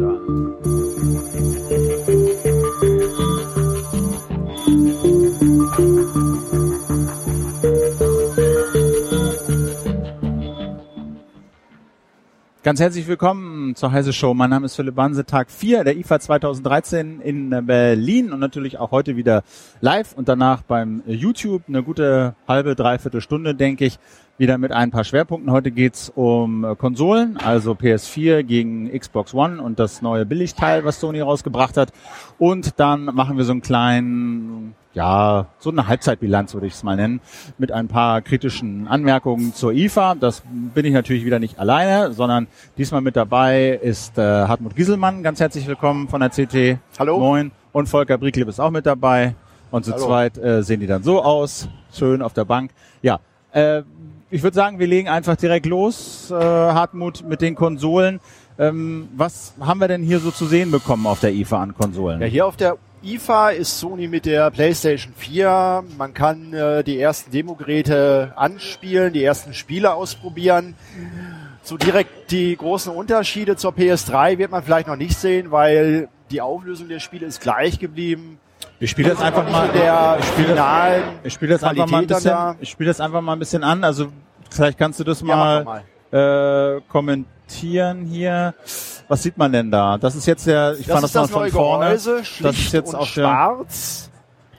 Da Ganz herzlich willkommen zur Heise Show. Mein Name ist Philipp Banse, Tag 4 der IFA 2013 in Berlin und natürlich auch heute wieder live und danach beim YouTube eine gute halbe, dreiviertel Stunde, denke ich, wieder mit ein paar Schwerpunkten. Heute geht's um Konsolen, also PS4 gegen Xbox One und das neue Billigteil, was Sony rausgebracht hat. Und dann machen wir so einen kleinen ja, so eine Halbzeitbilanz würde ich es mal nennen, mit ein paar kritischen Anmerkungen zur IFA. Das bin ich natürlich wieder nicht alleine, sondern diesmal mit dabei ist äh, Hartmut Gieselmann. Ganz herzlich willkommen von der CT. Hallo. Moin. Und Volker Bricklieb ist auch mit dabei. Und zu Hallo. zweit äh, sehen die dann so aus. Schön auf der Bank. Ja, äh, ich würde sagen, wir legen einfach direkt los, äh, Hartmut, mit den Konsolen. Ähm, was haben wir denn hier so zu sehen bekommen auf der IFA an Konsolen? Ja, hier auf der IFA ist Sony mit der PlayStation 4. Man kann äh, die ersten Demogeräte anspielen, die ersten Spiele ausprobieren. So direkt die großen Unterschiede zur PS3 wird man vielleicht noch nicht sehen, weil die Auflösung der Spiele ist gleich geblieben. Ich spiele jetzt einfach mal der ich spiele finalen ich spiele das einfach mal ein bisschen da. ich spiele das einfach mal ein bisschen an, also vielleicht kannst du das Ja, mal, doch Äh, kommentieren hier. Was sieht man denn da? Das ist jetzt der ich Das fand das das mal von vorne. Gehäuse, das ist jetzt der schwarz.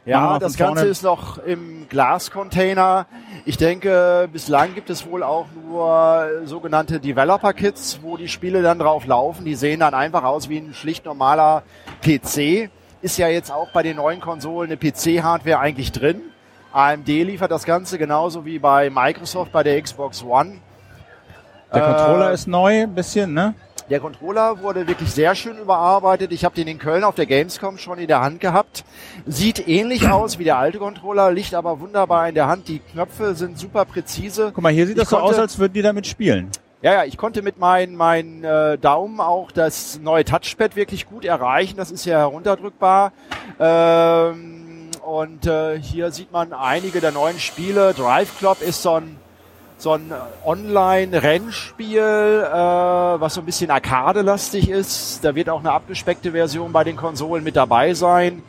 Ja, das Ganze vorne. ist noch im Glascontainer. Ich denke, bislang gibt es wohl auch nur sogenannte Developer-Kits, wo die Spiele dann drauf laufen. Die sehen dann einfach aus wie ein schlicht normaler PC. Ist ja jetzt auch bei den neuen Konsolen eine PC-Hardware eigentlich drin. AMD liefert das Ganze genauso wie bei Microsoft bei der Xbox One. Der Controller Äh, ist neu ein bisschen, ne? Der Controller wurde wirklich sehr schön überarbeitet. Ich habe den in Köln auf der Gamescom schon in der Hand gehabt. Sieht ähnlich aus wie der alte Controller, liegt aber wunderbar in der Hand. Die Knöpfe sind super präzise. Guck mal, hier sieht Ich das so aus, als würden die damit spielen. Ja, ja, ich konnte mit meinen meinen äh, Daumen auch das neue Touchpad wirklich gut erreichen. Das ist ja herunterdrückbar. Ähm, und äh, hier sieht man einige der neuen Spiele. Drive Club ist so ein so ein Online-Rennspiel, äh, was so ein bisschen Arcade-lastig ist. Da wird auch eine abgespeckte Version bei den Konsolen mit dabei sein.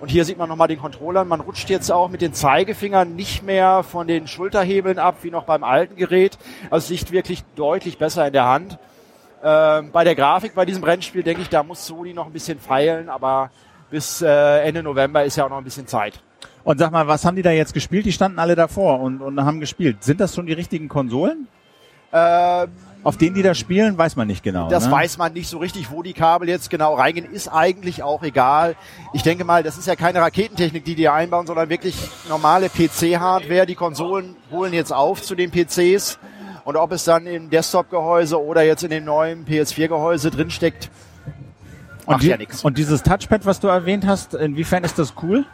Und hier sieht man nochmal den Controller. Man rutscht jetzt auch mit den Zeigefingern nicht mehr von den Schulterhebeln ab, wie noch beim alten Gerät. Also es liegt wirklich deutlich besser in der Hand. Ähm, bei der Grafik bei diesem Rennspiel denke ich, da muss Sony noch ein bisschen feilen, aber bis äh, Ende November ist ja auch noch ein bisschen Zeit. Und sag mal, was haben die da jetzt gespielt? Die standen alle davor und, und haben gespielt. Sind das schon die richtigen Konsolen? Ähm, Auf denen die da spielen, weiß man nicht genau. Das ne? weiß man nicht so richtig, wo die Kabel jetzt genau reingehen, ist eigentlich auch egal. Ich denke mal, das ist ja keine Raketentechnik, die die einbauen, sondern wirklich normale PC-Hardware. Die Konsolen holen jetzt auf zu den PCs. Und ob es dann im Desktop-Gehäuse oder jetzt in dem neuen PS4-Gehäuse drinsteckt, und, macht die, ja nichts. und dieses Touchpad, was du erwähnt hast, inwiefern ist das cool?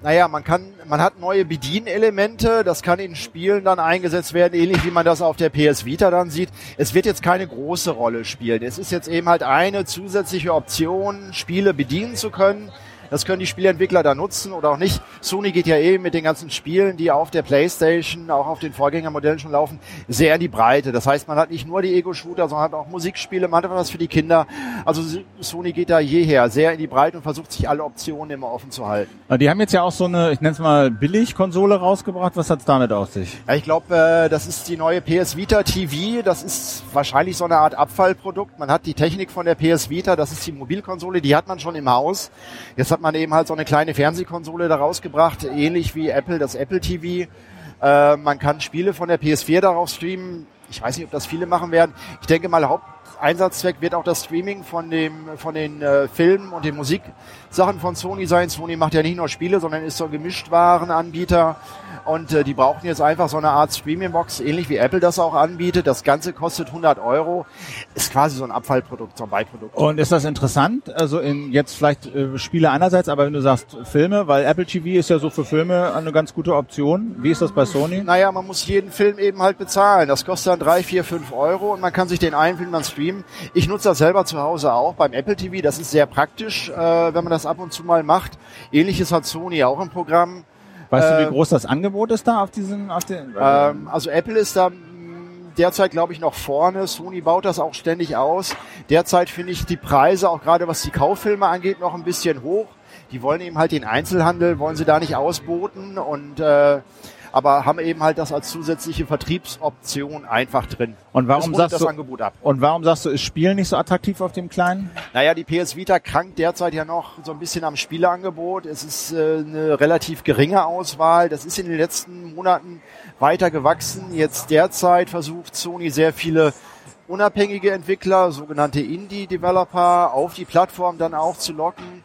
Naja, man kann, man hat neue Bedienelemente, das kann in Spielen dann eingesetzt werden, ähnlich wie man das auf der PS Vita dann sieht. Es wird jetzt keine große Rolle spielen. Es ist jetzt eben halt eine zusätzliche Option, Spiele bedienen zu können. Das können die Spieleentwickler da nutzen oder auch nicht. Sony geht ja eben mit den ganzen Spielen, die auf der Playstation, auch auf den Vorgängermodellen schon laufen, sehr in die Breite. Das heißt, man hat nicht nur die Ego-Shooter, sondern hat auch Musikspiele, man hat was für die Kinder. Also Sony geht da jeher sehr in die Breite und versucht sich alle Optionen immer offen zu halten. Die haben jetzt ja auch so eine, ich nenne es mal Billig-Konsole rausgebracht. Was hat's damit auf sich? Ja, ich glaube, äh, das ist die neue PS Vita TV. Das ist wahrscheinlich so eine Art Abfallprodukt. Man hat die Technik von der PS Vita, das ist die Mobilkonsole, die hat man schon im Haus. Jetzt hat man eben halt so eine kleine Fernsehkonsole da rausgebracht, ähnlich wie Apple, das Apple TV. Äh, man kann Spiele von der PS4 darauf streamen. Ich weiß nicht, ob das viele machen werden. Ich denke mal, Haupteinsatzzweck wird auch das Streaming von dem von den äh, Filmen und den Musiksachen von Sony sein. Sony macht ja nicht nur Spiele, sondern ist so ein Gemischtwarenanbieter. Und äh, die brauchen jetzt einfach so eine Art Streaming-Box, ähnlich wie Apple das auch anbietet. Das Ganze kostet 100 Euro. Ist quasi so ein Abfallprodukt, so ein Beiprodukt. Und ist das interessant? Also in jetzt vielleicht äh, Spiele einerseits, aber wenn du sagst Filme, weil Apple TV ist ja so für Filme eine ganz gute Option. Wie ist das bei Sony? Naja, man muss jeden Film eben halt bezahlen. Das kostet dann drei, vier, fünf Euro und man kann sich den einen Film dann streamen. Ich nutze das selber zu Hause auch beim Apple TV. Das ist sehr praktisch, äh, wenn man das ab und zu mal macht. Ähnliches hat Sony auch im Programm. Weißt du, Äh, wie groß das Angebot ist da auf diesen, auf den? Ähm, also Apple ist da mh, derzeit, glaube ich, noch vorne. Sony baut das auch ständig aus. Derzeit finde ich die Preise, auch gerade was die Kauffilme angeht, noch ein bisschen hoch. Die wollen eben halt den Einzelhandel, wollen sie da nicht ausboten und äh, aber haben eben halt das als zusätzliche Vertriebsoption einfach drin. Und warum sagst das du, Angebot ab. Und warum sagst du, ist Spielen nicht so attraktiv auf dem kleinen? Naja, die PS Vita krankt derzeit ja noch so ein bisschen am Spieleangebot. Es ist äh, eine relativ geringe Auswahl. Das ist in den letzten Monaten weiter gewachsen. Jetzt derzeit versucht Sony sehr viele unabhängige Entwickler, sogenannte Indie-Developer, auf die Plattform dann auch zu locken.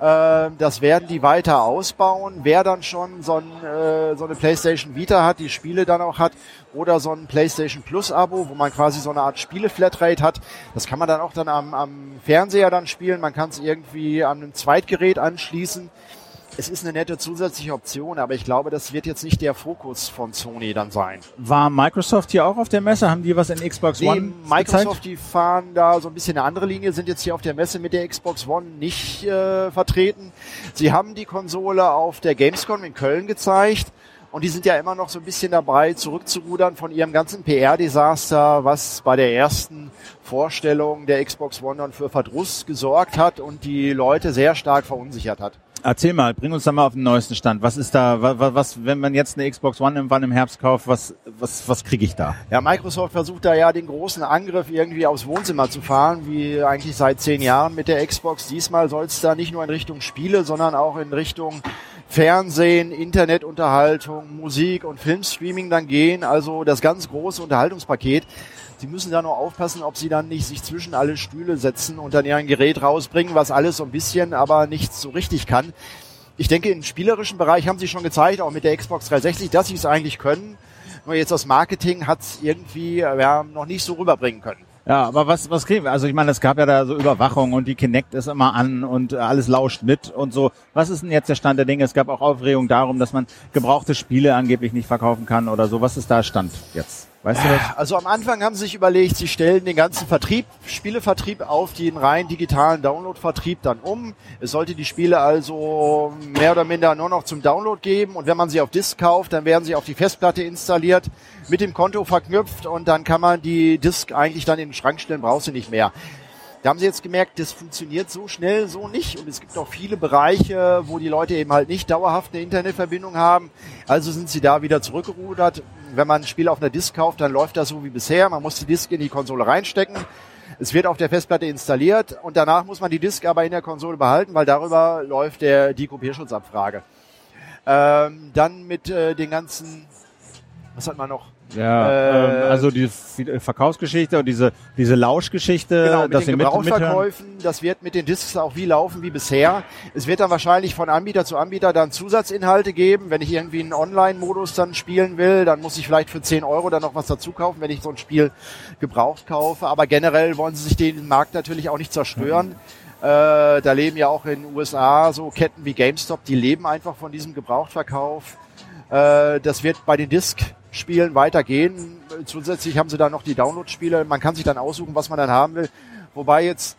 Ähm, das werden die weiter ausbauen. Wer dann schon so, ein, äh, so eine PlayStation Vita hat, die Spiele dann auch hat, oder so ein PlayStation Plus Abo, wo man quasi so eine Art Spiele-Flatrate hat, das kann man dann auch dann am, am Fernseher dann spielen. Man kann es irgendwie an einem Zweitgerät anschließen es ist eine nette zusätzliche Option, aber ich glaube, das wird jetzt nicht der Fokus von Sony dann sein. War Microsoft hier auch auf der Messe? Haben die was in Xbox nee, One? Microsoft, gezeigt? die fahren da so ein bisschen eine andere Linie, sind jetzt hier auf der Messe mit der Xbox One nicht äh, vertreten. Sie haben die Konsole auf der Gamescom in Köln gezeigt. Und die sind ja immer noch so ein bisschen dabei, zurückzurudern von ihrem ganzen PR-Desaster, was bei der ersten Vorstellung der Xbox One dann für Verdruss gesorgt hat und die Leute sehr stark verunsichert hat. Erzähl mal, bring uns da mal auf den neuesten Stand. Was ist da, was, was wenn man jetzt eine Xbox One irgendwann im Herbst kauft, was, was, was kriege ich da? Ja, Microsoft versucht da ja den großen Angriff irgendwie aufs Wohnzimmer zu fahren, wie eigentlich seit zehn Jahren mit der Xbox. Diesmal soll es da nicht nur in Richtung Spiele, sondern auch in Richtung Fernsehen, Internetunterhaltung, Musik und Filmstreaming dann gehen. Also das ganz große Unterhaltungspaket. Sie müssen da nur aufpassen, ob sie dann nicht sich zwischen alle Stühle setzen und dann ihr Gerät rausbringen, was alles so ein bisschen, aber nichts so richtig kann. Ich denke, im spielerischen Bereich haben sie schon gezeigt, auch mit der Xbox 360, dass sie es eigentlich können. Nur jetzt das Marketing hat es irgendwie ja, noch nicht so rüberbringen können. Ja, aber was, was kriegen wir? Also ich meine, es gab ja da so Überwachung und die Kinect ist immer an und alles lauscht mit und so. Was ist denn jetzt der Stand der Dinge? Es gab auch Aufregung darum, dass man gebrauchte Spiele angeblich nicht verkaufen kann oder so. Was ist da Stand jetzt? Weißt du das? Also am Anfang haben sie sich überlegt, sie stellen den ganzen Vertrieb, Spielevertrieb auf den rein digitalen Download-Vertrieb dann um. Es sollte die Spiele also mehr oder minder nur noch zum Download geben und wenn man sie auf Disk kauft, dann werden sie auf die Festplatte installiert, mit dem Konto verknüpft und dann kann man die Disk eigentlich dann in den Schrank stellen, braucht sie nicht mehr. Da haben sie jetzt gemerkt, das funktioniert so schnell so nicht und es gibt auch viele Bereiche, wo die Leute eben halt nicht dauerhaft eine Internetverbindung haben. Also sind sie da wieder zurückgerudert. Wenn man ein Spiel auf einer Disk kauft, dann läuft das so wie bisher. Man muss die Disk in die Konsole reinstecken. Es wird auf der Festplatte installiert und danach muss man die Disk aber in der Konsole behalten, weil darüber läuft der die Kopierschutzabfrage. Ähm, dann mit äh, den ganzen, was hat man noch? Ja, äh, ähm, also die Verkaufsgeschichte und diese, diese Lauschgeschichte. Genau, mit den Gebrauchsverkäufen, das wird mit den Discs auch wie laufen wie bisher. Es wird dann wahrscheinlich von Anbieter zu Anbieter dann Zusatzinhalte geben. Wenn ich irgendwie einen Online-Modus dann spielen will, dann muss ich vielleicht für 10 Euro dann noch was dazu kaufen, wenn ich so ein Spiel gebraucht kaufe. Aber generell wollen sie sich den Markt natürlich auch nicht zerstören. Mhm. Äh, da leben ja auch in den USA so Ketten wie GameStop, die leben einfach von diesem Gebrauchtverkauf. Äh, das wird bei den Disc Spielen weitergehen. Zusätzlich haben sie da noch die Download-Spiele. Man kann sich dann aussuchen, was man dann haben will. Wobei jetzt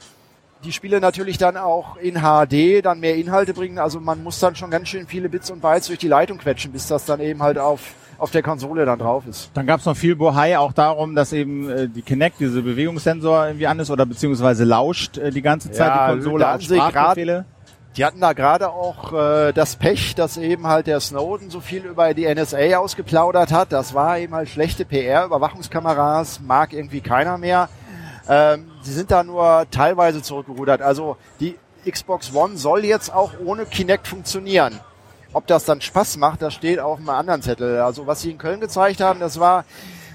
die Spiele natürlich dann auch in HD dann mehr Inhalte bringen. Also man muss dann schon ganz schön viele Bits und Bytes durch die Leitung quetschen, bis das dann eben halt auf auf der Konsole dann drauf ist. Dann gab es noch viel Bohai auch darum, dass eben äh, die Kinect, diese Bewegungssensor irgendwie an ist oder beziehungsweise lauscht äh, die ganze Zeit ja, die Konsole auf Sprachbefehle. Die hatten da gerade auch äh, das Pech, dass eben halt der Snowden so viel über die NSA ausgeplaudert hat. Das war eben halt schlechte PR. Überwachungskameras mag irgendwie keiner mehr. Ähm, sie sind da nur teilweise zurückgerudert. Also die Xbox One soll jetzt auch ohne Kinect funktionieren. Ob das dann Spaß macht, das steht auf einem anderen Zettel. Also was sie in Köln gezeigt haben, das war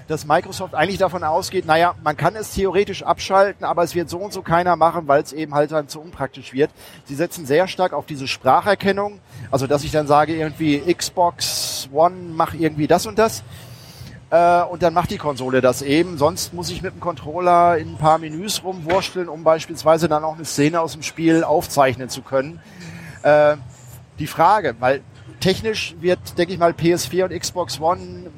dass Microsoft eigentlich davon ausgeht, naja, man kann es theoretisch abschalten, aber es wird so und so keiner machen, weil es eben halt dann zu unpraktisch wird. Sie setzen sehr stark auf diese Spracherkennung, also dass ich dann sage irgendwie Xbox One mach irgendwie das und das äh, und dann macht die Konsole das eben. Sonst muss ich mit dem Controller in ein paar Menüs rumwurschteln, um beispielsweise dann auch eine Szene aus dem Spiel aufzeichnen zu können. Äh, die Frage, weil technisch wird, denke ich mal, PS4 und Xbox One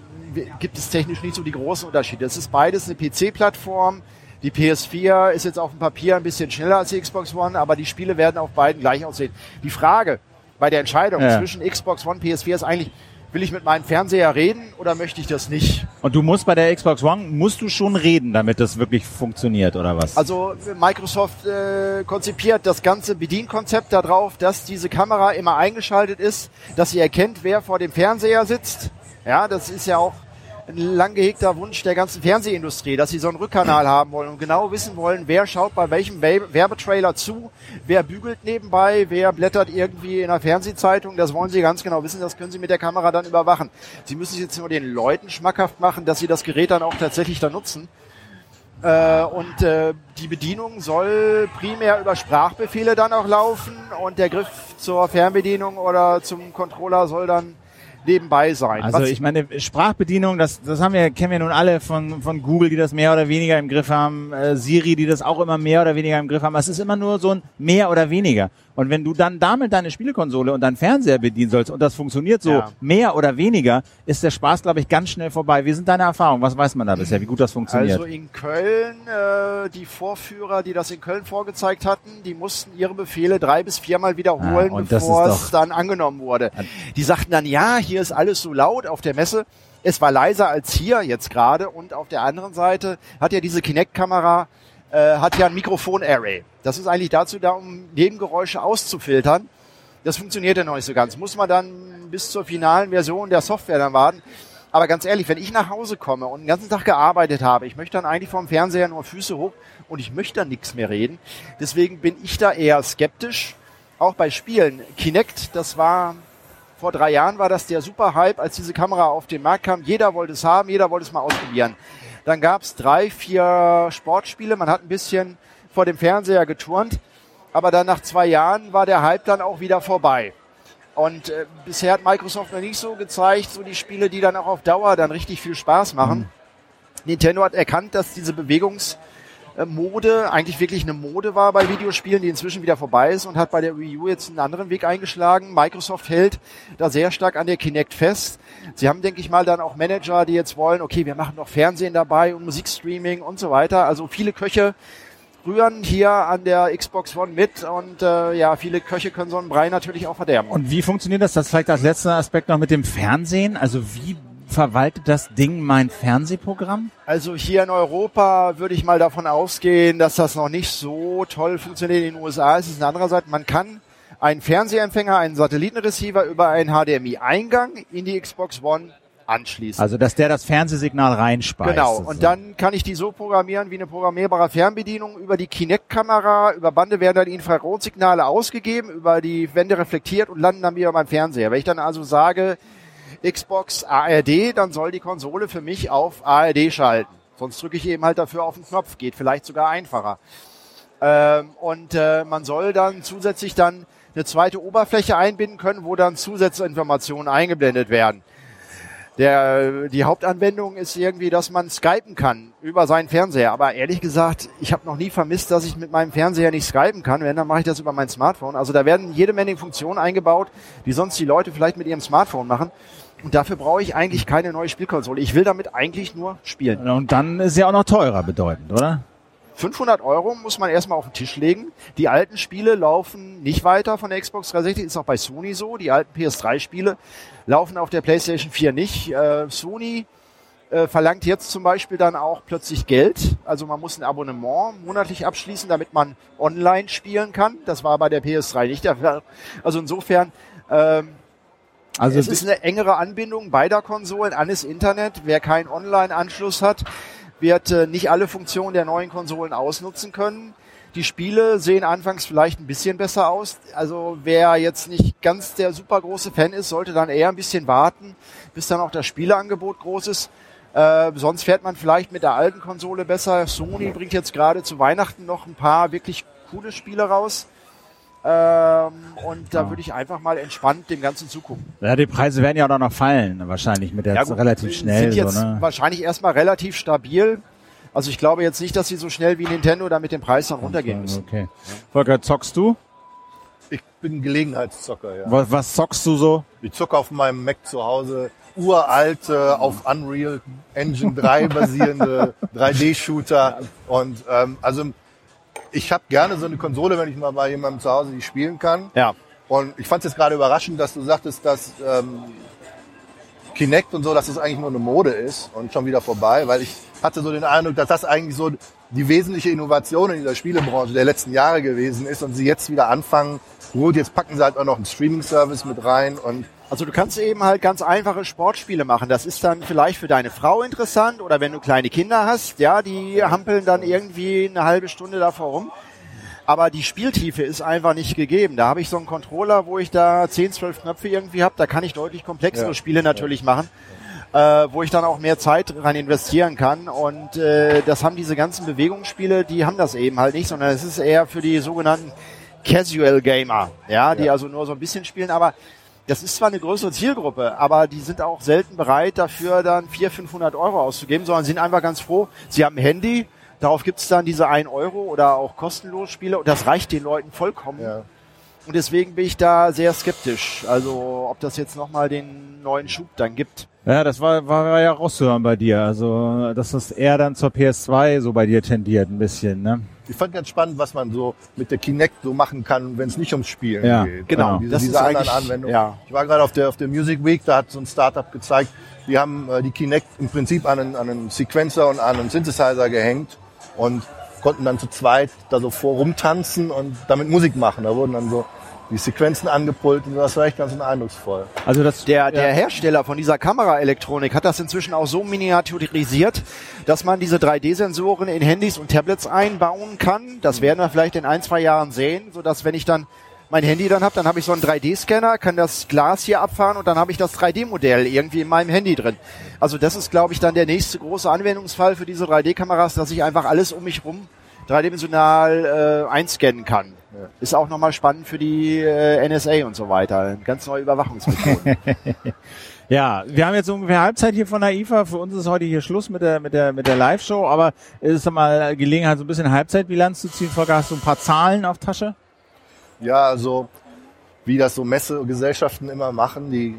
gibt es technisch nicht so die großen Unterschiede. Es ist beides eine PC-Plattform. Die PS4 ist jetzt auf dem Papier ein bisschen schneller als die Xbox One, aber die Spiele werden auf beiden gleich aussehen. Die Frage bei der Entscheidung ja. zwischen Xbox One und PS4 ist eigentlich, will ich mit meinem Fernseher reden oder möchte ich das nicht? Und du musst bei der Xbox One, musst du schon reden, damit das wirklich funktioniert, oder was? Also Microsoft äh, konzipiert das ganze Bedienkonzept darauf, dass diese Kamera immer eingeschaltet ist, dass sie erkennt, wer vor dem Fernseher sitzt. Ja, das ist ja auch ein lang gehegter Wunsch der ganzen Fernsehindustrie, dass sie so einen Rückkanal haben wollen und genau wissen wollen, wer schaut bei welchem Werbetrailer zu, wer bügelt nebenbei, wer blättert irgendwie in einer Fernsehzeitung. Das wollen sie ganz genau wissen, das können sie mit der Kamera dann überwachen. Sie müssen es jetzt nur den Leuten schmackhaft machen, dass sie das Gerät dann auch tatsächlich dann nutzen. Äh, und äh, die Bedienung soll primär über Sprachbefehle dann auch laufen und der Griff zur Fernbedienung oder zum Controller soll dann nebenbei sein. Also Was ich meine, Sprachbedienung, das, das haben wir, kennen wir nun alle von, von Google, die das mehr oder weniger im Griff haben, äh, Siri, die das auch immer mehr oder weniger im Griff haben. Es ist immer nur so ein mehr oder weniger. Und wenn du dann damit deine Spielekonsole und deinen Fernseher bedienen sollst und das funktioniert so ja. mehr oder weniger, ist der Spaß, glaube ich, ganz schnell vorbei. Wie sind deine Erfahrungen? Was weiß man da bisher, wie gut das funktioniert? Also in Köln, äh, die Vorführer, die das in Köln vorgezeigt hatten, die mussten ihre Befehle drei bis viermal wiederholen, ah, bevor es dann angenommen wurde. Die sagten dann, ja, hier ist alles so laut auf der Messe. Es war leiser als hier jetzt gerade und auf der anderen Seite hat ja diese Kinect-Kamera äh, hat ja ein Mikrofon-Array. Das ist eigentlich dazu da, um Nebengeräusche auszufiltern. Das funktioniert ja noch nicht so ganz. Muss man dann bis zur finalen Version der Software dann warten. Aber ganz ehrlich, wenn ich nach Hause komme und den ganzen Tag gearbeitet habe, ich möchte dann eigentlich vom Fernseher nur Füße hoch und ich möchte dann nichts mehr reden. Deswegen bin ich da eher skeptisch. Auch bei Spielen. Kinect, das war vor drei Jahren war das der super Hype, als diese Kamera auf den Markt kam. Jeder wollte es haben, jeder wollte es mal ausprobieren. Dann gab es drei, vier Sportspiele. Man hat ein bisschen vor dem Fernseher geturnt. Aber dann nach zwei Jahren war der Hype dann auch wieder vorbei. Und äh, bisher hat Microsoft noch nicht so gezeigt, so die Spiele, die dann auch auf Dauer dann richtig viel Spaß machen. Mhm. Nintendo hat erkannt, dass diese Bewegungs- Mode eigentlich wirklich eine Mode war bei Videospielen, die inzwischen wieder vorbei ist und hat bei der Wii U jetzt einen anderen Weg eingeschlagen. Microsoft hält da sehr stark an der Kinect fest. Sie haben, denke ich mal, dann auch Manager, die jetzt wollen, okay, wir machen noch Fernsehen dabei und Musikstreaming und so weiter. Also viele Köche rühren hier an der Xbox One mit und äh, ja, viele Köche können so einen Brei natürlich auch verderben. Und wie funktioniert das? Das vielleicht als letzter Aspekt noch mit dem Fernsehen. Also wie verwaltet das Ding mein Fernsehprogramm? Also hier in Europa würde ich mal davon ausgehen, dass das noch nicht so toll funktioniert. In den USA ist es eine andere Seite. Man kann einen Fernsehempfänger, einen Satellitenreceiver über einen HDMI-Eingang in die Xbox One anschließen. Also, dass der das Fernsehsignal reinspeist. Genau. Und dann kann ich die so programmieren wie eine programmierbare Fernbedienung. Über die Kinect-Kamera, über Bande werden dann Infrarotsignale ausgegeben, über die Wände reflektiert und landen dann wieder beim Fernseher. Wenn ich dann also sage, Xbox ARD, dann soll die Konsole für mich auf ARD schalten. Sonst drücke ich eben halt dafür auf den Knopf, geht vielleicht sogar einfacher. Ähm, und äh, man soll dann zusätzlich dann eine zweite Oberfläche einbinden können, wo dann Zusatzinformationen eingeblendet werden. Der, die Hauptanwendung ist irgendwie, dass man skypen kann über seinen Fernseher. Aber ehrlich gesagt, ich habe noch nie vermisst, dass ich mit meinem Fernseher nicht skypen kann. Wenn, dann mache ich das über mein Smartphone. Also da werden jede Menge Funktionen eingebaut, die sonst die Leute vielleicht mit ihrem Smartphone machen. Und dafür brauche ich eigentlich keine neue Spielkonsole. Ich will damit eigentlich nur spielen. Und dann ist ja auch noch teurer bedeutend, oder? 500 Euro muss man erstmal auf den Tisch legen. Die alten Spiele laufen nicht weiter von der Xbox 360, ist auch bei Sony so. Die alten PS3-Spiele laufen auf der PlayStation 4 nicht. Äh, Sony äh, verlangt jetzt zum Beispiel dann auch plötzlich Geld. Also man muss ein Abonnement monatlich abschließen, damit man online spielen kann. Das war bei der PS3 nicht der Fall. Also insofern ähm, also es ist eine engere Anbindung beider Konsolen an das Internet. Wer keinen Online-Anschluss hat, wird äh, nicht alle Funktionen der neuen Konsolen ausnutzen können. Die Spiele sehen anfangs vielleicht ein bisschen besser aus. Also wer jetzt nicht ganz der super große Fan ist, sollte dann eher ein bisschen warten, bis dann auch das Spieleangebot groß ist. Äh, sonst fährt man vielleicht mit der alten Konsole besser. Sony bringt jetzt gerade zu Weihnachten noch ein paar wirklich coole Spiele raus. Ähm, und da ja. würde ich einfach mal entspannt dem Ganzen zugucken. Ja, die Preise werden ja auch noch fallen, wahrscheinlich mit der ja, gut, relativ schnell. Sind jetzt so, ne? wahrscheinlich erstmal relativ stabil. Also ich glaube jetzt nicht, dass sie so schnell wie Nintendo da mit dem Preis dann runtergehen müssen. Okay. Volker, zockst du? Ich bin Gelegenheitszocker, ja. Was, was zockst du so? Ich zocke auf meinem Mac zu Hause uralte, auf Unreal Engine 3 basierende 3D-Shooter. Und ähm, also ich habe gerne so eine Konsole, wenn ich mal bei jemandem zu Hause die spielen kann. Ja. Und ich fand es jetzt gerade überraschend, dass du sagtest, dass ähm, Kinect und so, dass das eigentlich nur eine Mode ist und schon wieder vorbei, weil ich hatte so den Eindruck, dass das eigentlich so die wesentliche Innovation in dieser Spielebranche der letzten Jahre gewesen ist und sie jetzt wieder anfangen, gut, jetzt packen sie halt auch noch einen Streaming-Service mit rein und Also du kannst eben halt ganz einfache Sportspiele machen. Das ist dann vielleicht für deine Frau interessant oder wenn du kleine Kinder hast, ja, die hampeln dann irgendwie eine halbe Stunde davor rum. Aber die Spieltiefe ist einfach nicht gegeben. Da habe ich so einen Controller, wo ich da 10, 12 Knöpfe irgendwie habe. Da kann ich deutlich komplexere Ja. Spiele natürlich machen, äh, wo ich dann auch mehr Zeit rein investieren kann. Und äh, das haben diese ganzen Bewegungsspiele, die haben das eben halt nicht, sondern es ist eher für die sogenannten Casual Gamer, ja, die Ja. also nur so ein bisschen spielen. Aber das ist zwar eine größere Zielgruppe, aber die sind auch selten bereit, dafür dann 400, 500 Euro auszugeben, sondern sind einfach ganz froh, sie haben ein Handy, darauf gibt's dann diese 1 Euro oder auch kostenlos Spiele und das reicht den Leuten vollkommen. ja. Und deswegen bin ich da sehr skeptisch, also ob das jetzt nochmal den neuen Schub dann gibt. Ja, das war, war, war ja rauszuhören bei dir. Also, dass das eher dann zur PS2 so bei dir tendiert ein bisschen, ne? Ich fand ganz spannend, was man so mit der Kinect so machen kann, wenn es nicht ums Spielen Ja, geht. genau. Diese, Das diese ist anderen Anwendungen. ja. Ich war gerade auf der, auf der Music Week, da hat so ein Startup gezeigt, die haben äh, die Kinect im Prinzip an einen, an einen Sequencer und an einen Synthesizer gehängt und konnten dann zu zweit da so vor rumtanzen und damit Musik machen. Da wurden dann so die Sequenzen angepult und das war echt ganz eindrucksvoll. Also das Der, der Hersteller von dieser Kameraelektronik hat das inzwischen auch so miniaturisiert, dass man diese 3D-Sensoren in Handys und Tablets einbauen kann. Das werden wir vielleicht in ein, zwei Jahren sehen, sodass wenn ich dann mein Handy dann habe, dann habe ich so einen 3D-Scanner, kann das Glas hier abfahren und dann habe ich das 3D-Modell irgendwie in meinem Handy drin. Also das ist, glaube ich, dann der nächste große Anwendungsfall für diese 3D-Kameras, dass ich einfach alles um mich rum dreidimensional äh, einscannen kann. Ist auch nochmal spannend für die äh, NSA und so weiter. Ganz neue Überwachungsmethoden. Ja, wir haben jetzt ungefähr Halbzeit hier von der IFA. Für uns ist heute hier Schluss mit der mit der mit der Live-Show, aber es ist mal Gelegenheit, so ein bisschen Halbzeitbilanz zu ziehen. Volker, hast du ein paar Zahlen auf Tasche? Ja, also wie das so Messegesellschaften immer machen, die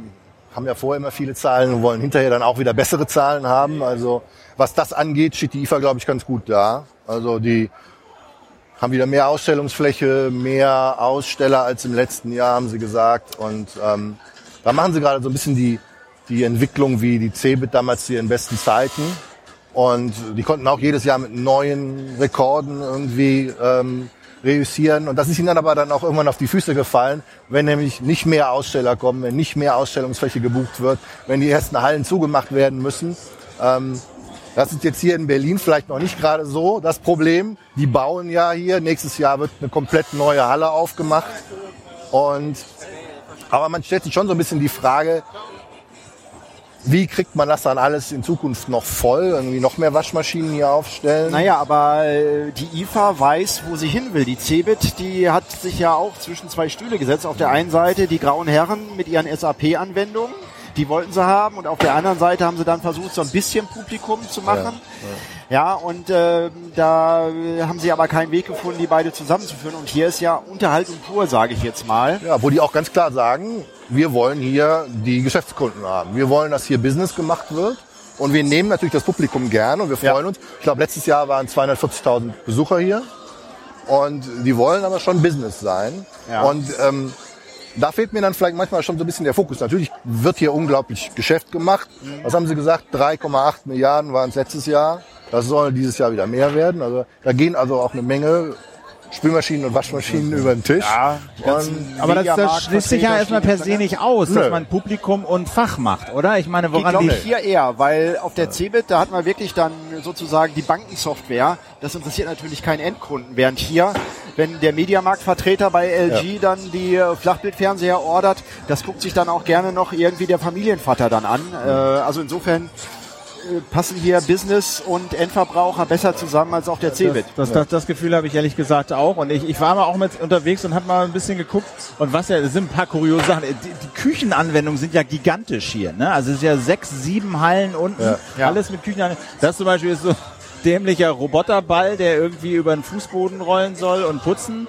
haben ja vorher immer viele Zahlen und wollen hinterher dann auch wieder bessere Zahlen haben. Also was das angeht, steht die IFA, glaube ich, ganz gut da. Also die haben wieder mehr Ausstellungsfläche, mehr Aussteller als im letzten Jahr, haben sie gesagt. Und ähm, da machen sie gerade so ein bisschen die, die Entwicklung wie die Cebit damals zu ihren besten Zeiten. Und die konnten auch jedes Jahr mit neuen Rekorden irgendwie ähm, reüssieren. Und das ist ihnen dann aber dann auch irgendwann auf die Füße gefallen, wenn nämlich nicht mehr Aussteller kommen, wenn nicht mehr Ausstellungsfläche gebucht wird, wenn die ersten Hallen zugemacht werden müssen. Ähm, das ist jetzt hier in Berlin vielleicht noch nicht gerade so das Problem. Die bauen ja hier. Nächstes Jahr wird eine komplett neue Halle aufgemacht. Und, aber man stellt sich schon so ein bisschen die Frage, wie kriegt man das dann alles in Zukunft noch voll? Irgendwie noch mehr Waschmaschinen hier aufstellen? Naja, aber äh, die IFA weiß, wo sie hin will. Die CeBIT, die hat sich ja auch zwischen zwei Stühle gesetzt. Auf der einen Seite die grauen Herren mit ihren SAP-Anwendungen, die wollten sie haben. Und auf der anderen Seite haben sie dann versucht, so ein bisschen Publikum zu machen. Ja, und äh, da haben sie aber keinen Weg gefunden, die beide zusammenzuführen. Und hier ist ja Unterhaltung pur, sage ich jetzt mal. Ja, wo die auch ganz klar sagen, wir wollen hier die Geschäftskunden haben. Wir wollen, dass hier Business gemacht wird. Und wir nehmen natürlich das Publikum gern und wir Ja. freuen uns. Ich glaube, letztes Jahr waren 240.000 Besucher hier. Und die wollen aber schon Business sein. Ja. Und ähm, da fehlt mir dann vielleicht manchmal schon so ein bisschen der Fokus. Natürlich wird hier unglaublich Geschäft gemacht. Was haben Sie gesagt? 3,8 Milliarden waren es letztes Jahr. Das soll dieses Jahr wieder mehr werden. Also da gehen also auch eine Menge Spülmaschinen und Waschmaschinen über den Tisch. Ja, Und Aber das, das schließt sich ja erstmal per se nicht aus, dass Nö. man Publikum und Fach macht, oder? Ich meine, Ich woran glaube die... hier eher, weil auf der CeBIT, da hat man wirklich dann sozusagen die Bankensoftware. Das interessiert natürlich keinen Endkunden. Während hier, wenn der Mediamarktvertreter bei LG dann die äh, Flachbildfernseher ordert, das guckt sich dann auch gerne noch irgendwie der Familienvater dann an. Äh, also insofern passen hier Business und Endverbraucher besser zusammen als auf der CeBIT. Das, das, das Gefühl habe ich ehrlich gesagt auch. Und ich, ich war mal auch mit unterwegs und habe mal ein bisschen geguckt. Und was ja, es sind ein paar kuriose Sachen. Die, die Küchenanwendungen sind ja gigantisch hier. Ne? Also es ist ja sechs, sieben Hallen unten. Ja. Ja. Alles mit Küchenanwendungen. Das zum Beispiel ist so dämlicher Roboterball, der irgendwie über den Fußboden rollen soll und putzen.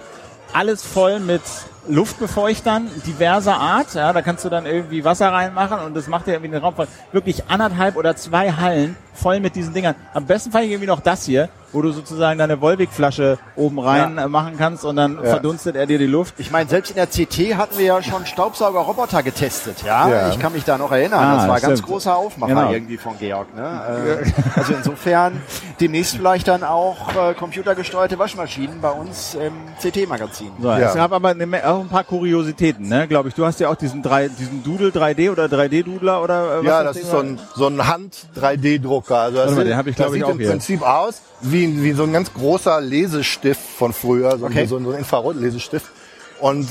Alles voll mit Luftbefeuchtern diverser Art. Ja, da kannst du dann irgendwie Wasser reinmachen und das macht ja irgendwie den Raum voll. Wirklich anderthalb oder zwei Hallen voll mit diesen Dingern. Am besten fand ich irgendwie noch das hier, wo du sozusagen deine Volvic-Flasche oben rein Ja. machen kannst und dann Ja. verdunstet er dir die Luft. Ich meine, selbst in der CT hatten wir ja schon Staubsaugerroboter getestet, ja? Ja. Ich kann mich da noch erinnern. Ah, das war ein ganz stimmt. großer Aufmacher Genau. irgendwie von Georg. Ne? Äh, also insofern demnächst vielleicht dann auch äh, computergesteuerte Waschmaschinen bei uns im CT-Magazin. So, Ja. Ich habe aber eine, auch ein paar Kuriositäten, ne, glaube ich. Du hast ja auch diesen, drei, diesen Doodle 3D oder 3D-Doodler oder äh, Ja, was das ist so ein, so ein Hand-3D-Drucker. Also das mal, sieht- den hab ich, das ich, sieht auch im hier. Prinzip aus wie, wie so ein ganz großer Lesestift von früher, so, Okay. so, so ein Infrarot-Lesestift. Und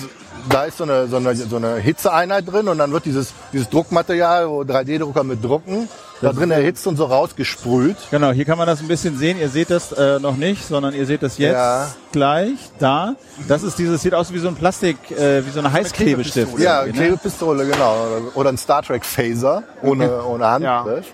da ist so eine, so, eine, so eine Hitzeeinheit drin und dann wird dieses, dieses Druckmaterial, wo 3D-Drucker mit drucken, da drin erhitzt und so rausgesprüht. Genau, hier kann man das ein bisschen sehen. Ihr seht das äh, noch nicht, sondern ihr seht das jetzt Ja. gleich da. Das ist dieses, sieht aus wie so ein Plastik, äh, wie so eine Heißklebestift. Klebepistole. Ja, ne? Klebepistole, genau. Oder ein Star Trek Phaser ohne, ohne Handgriff.